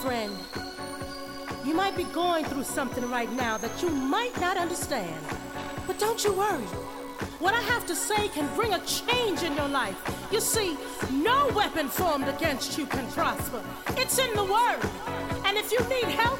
friend. You might be going through something right now that you might not understand. But don't you worry. What I have to say can bring a change in your life. You see, no weapon formed against you can prosper. It's in the Word. And if you need help,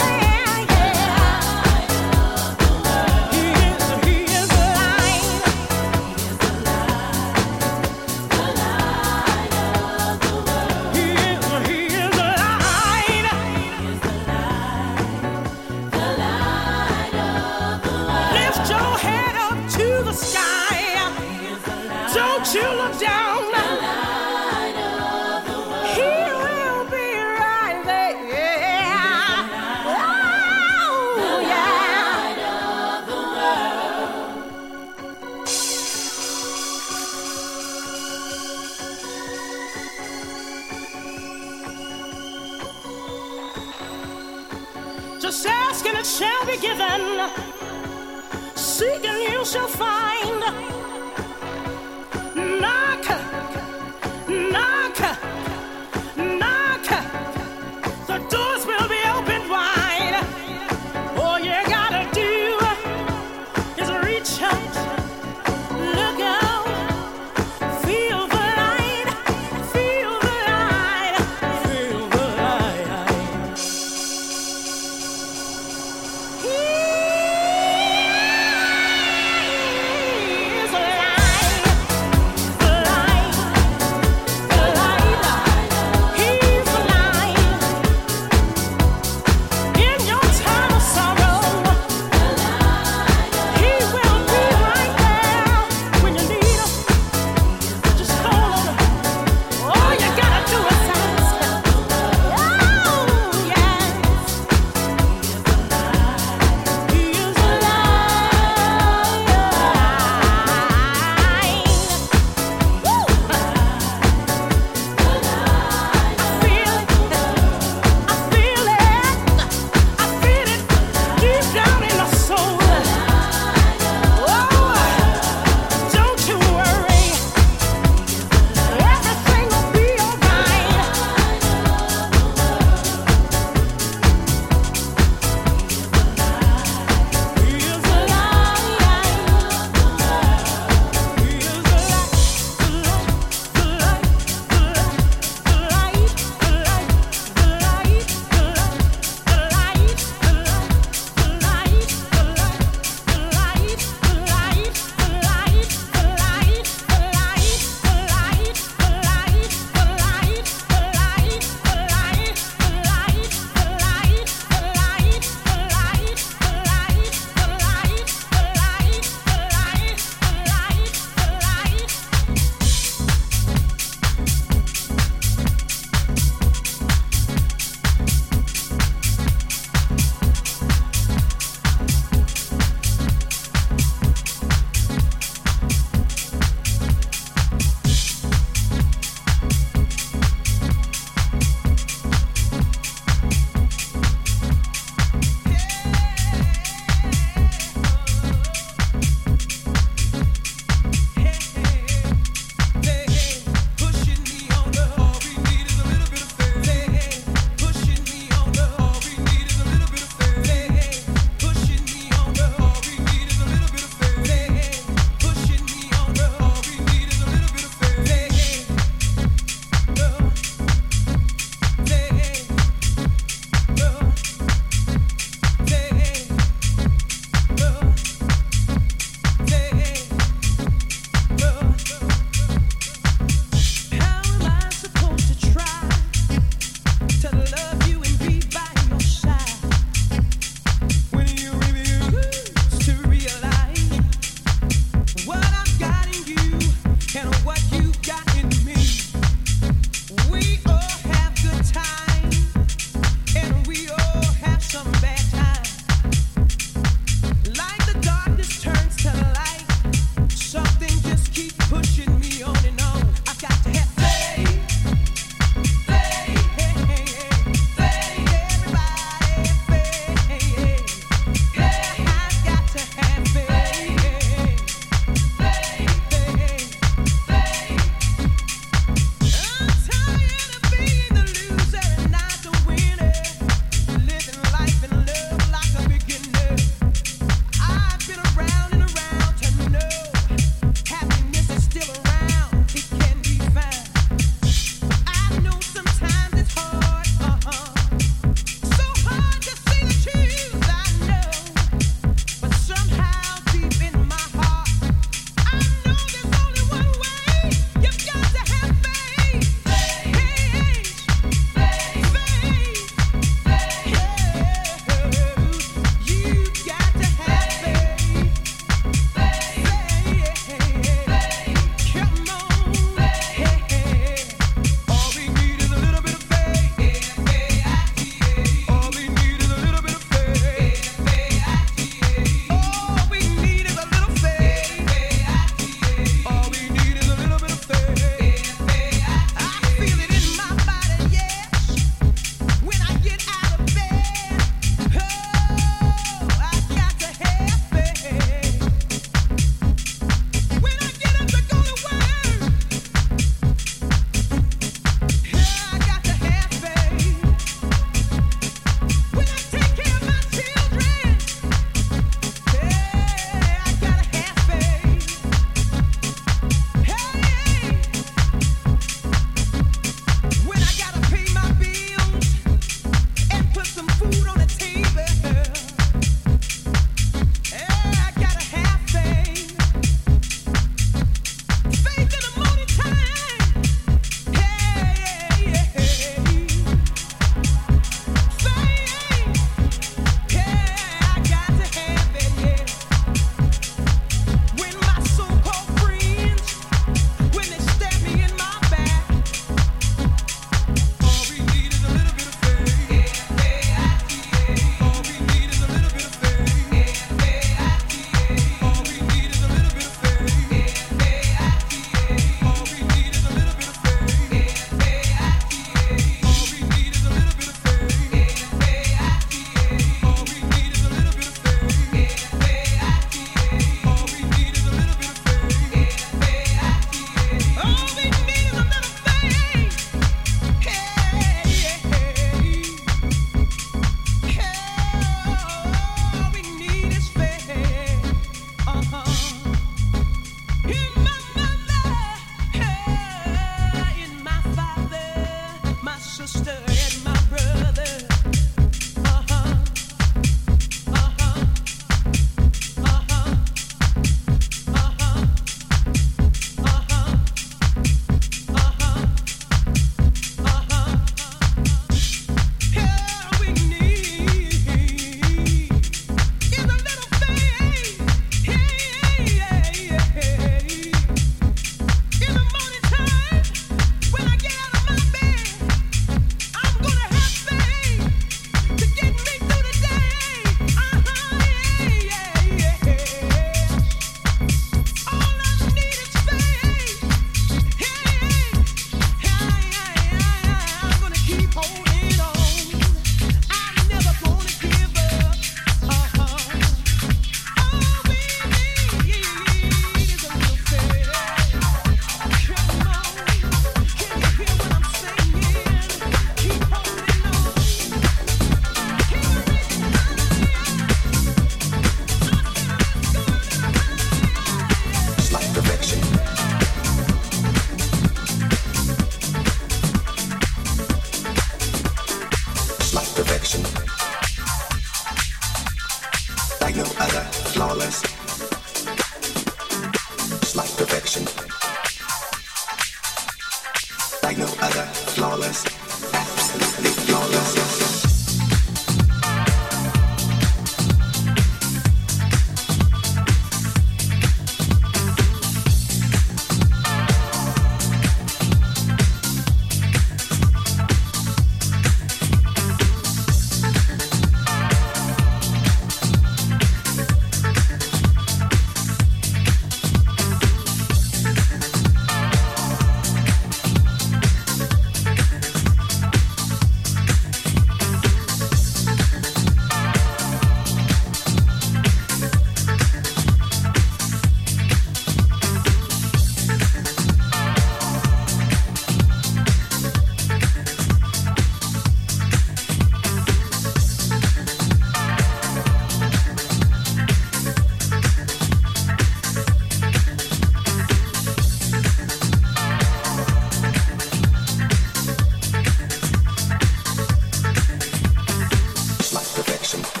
Nation.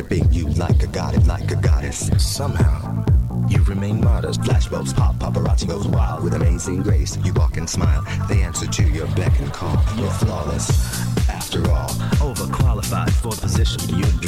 Worshiping you like a god, like a goddess. Somehow. You remain modest. Flashbulbs pop, paparazzi goes wild with amazing grace. You walk and smile. They answer to your beck and call. You're flawless. After all, overqualified for the position. Your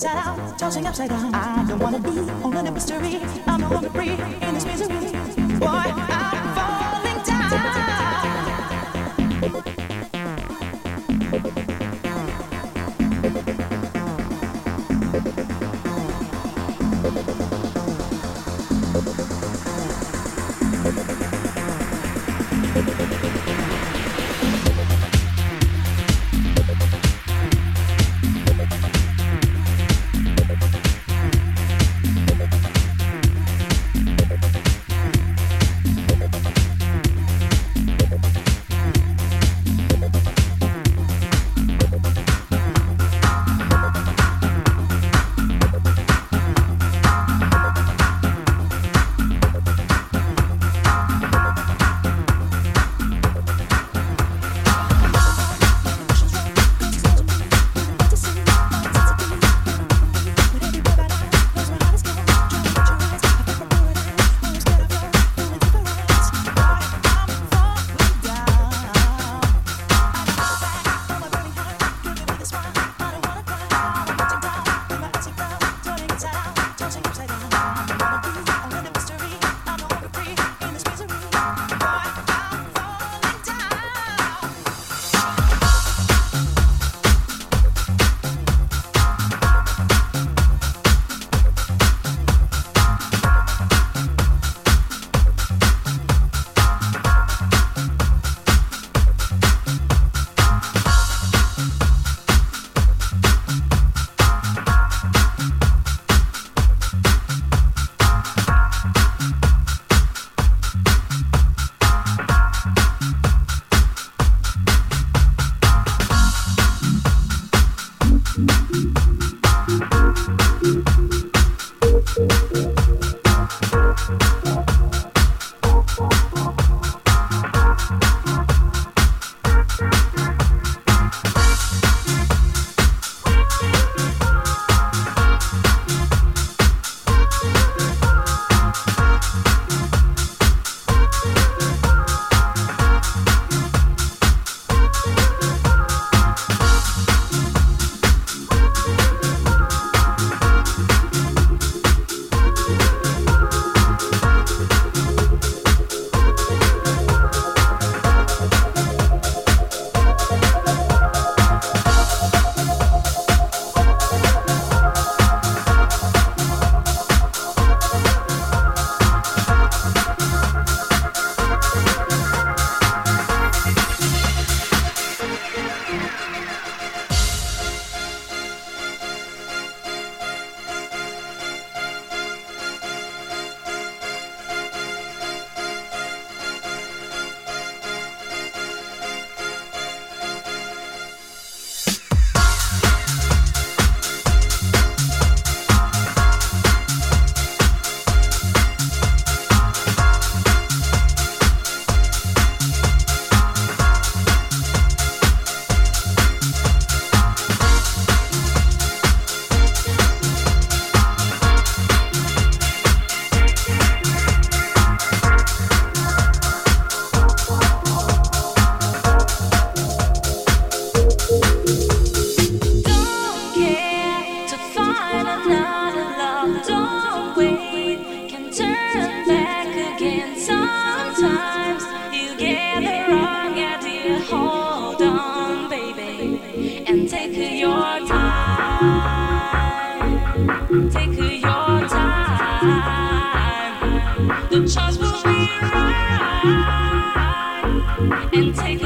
tossing upside down. I don't wanna be on a mystery. I'm no longer free Looking for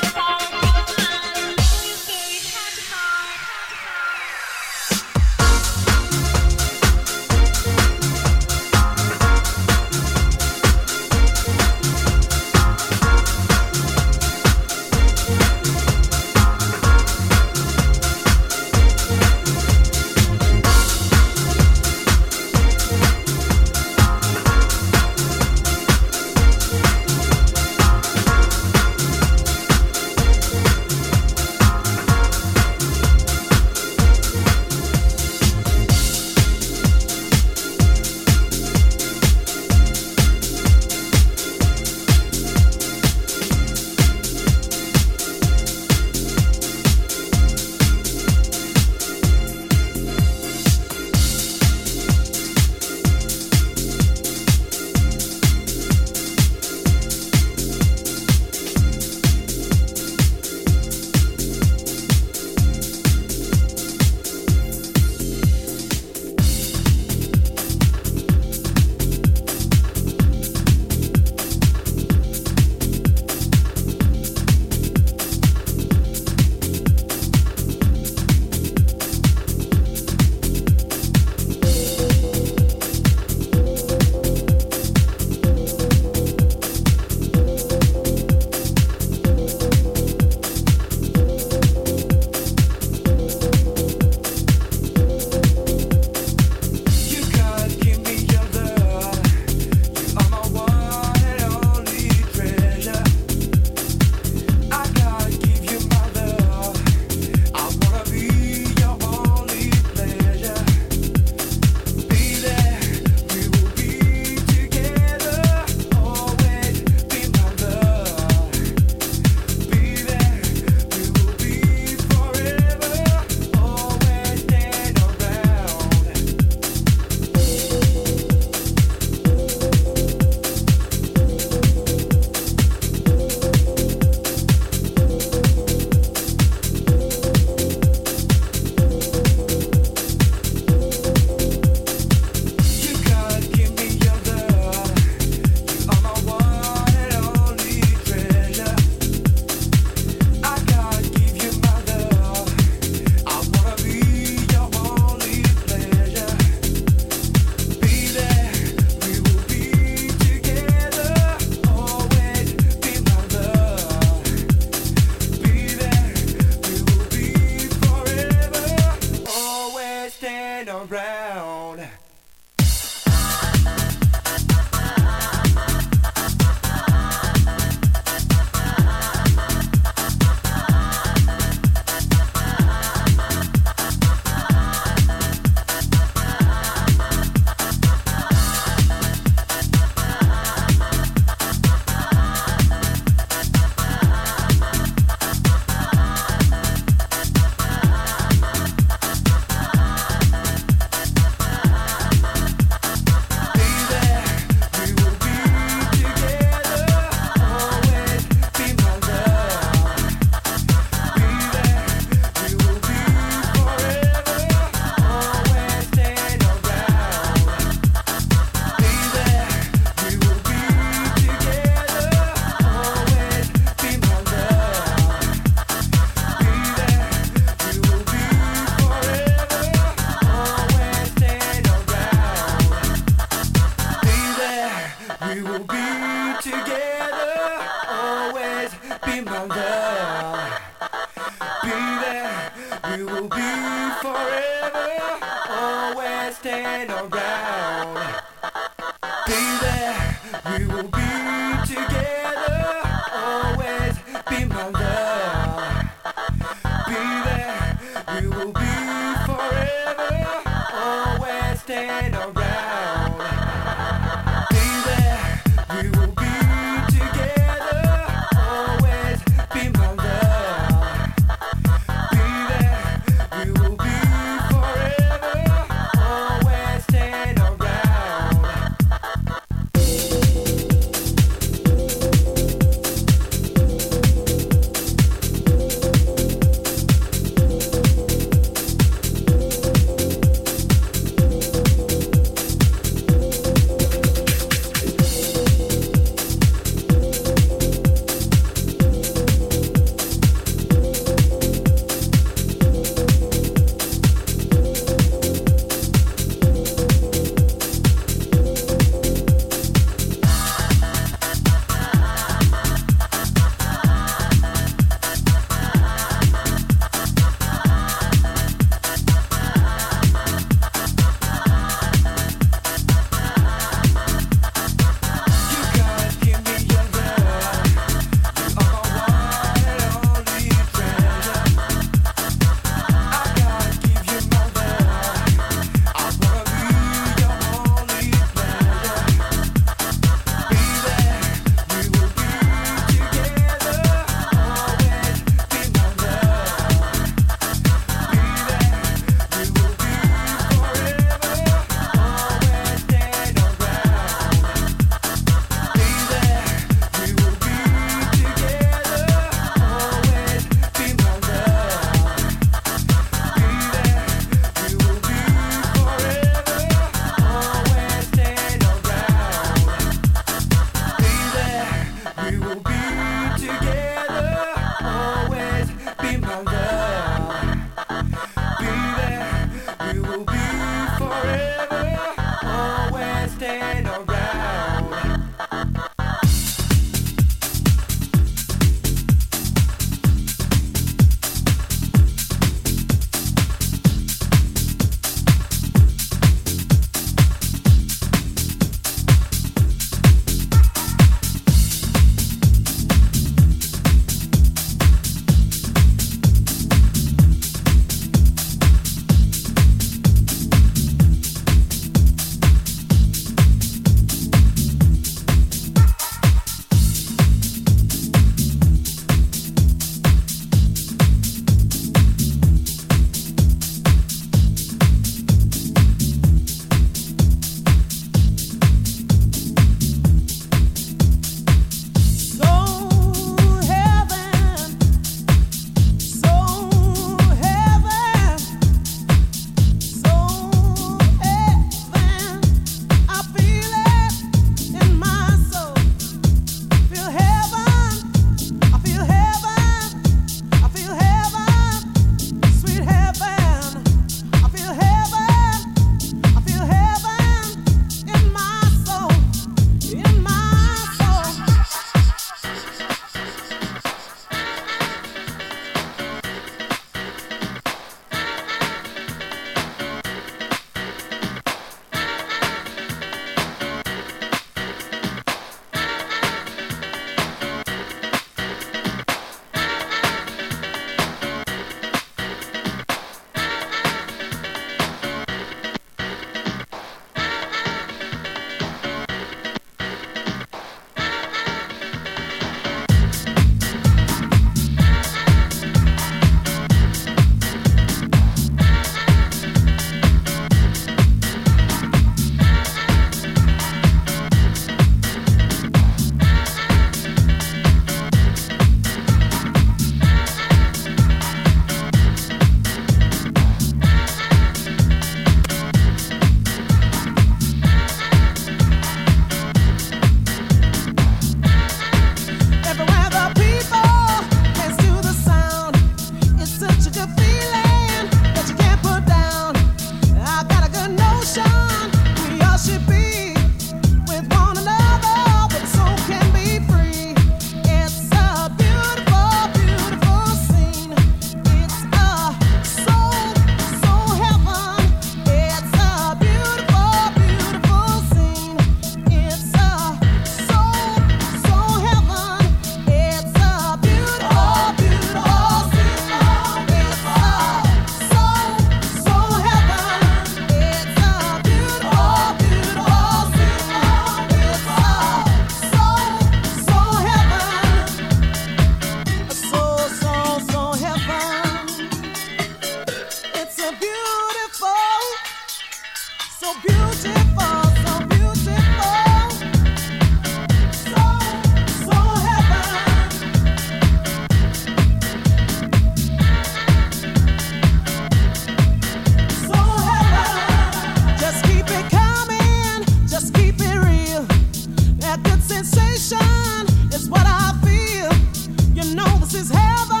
is heaven.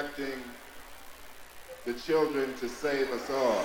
Expecting the children to save us all.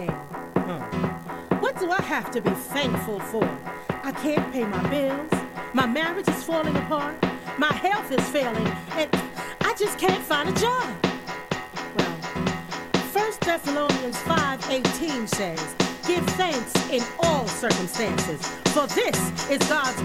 huh. Hmm. What do I have to be thankful for? I can't pay my bills, my marriage is falling apart, my health is failing, and I just can't find a job. Well, 1 Thessalonians 5:18 says, Give thanks in all circumstances, for this is God's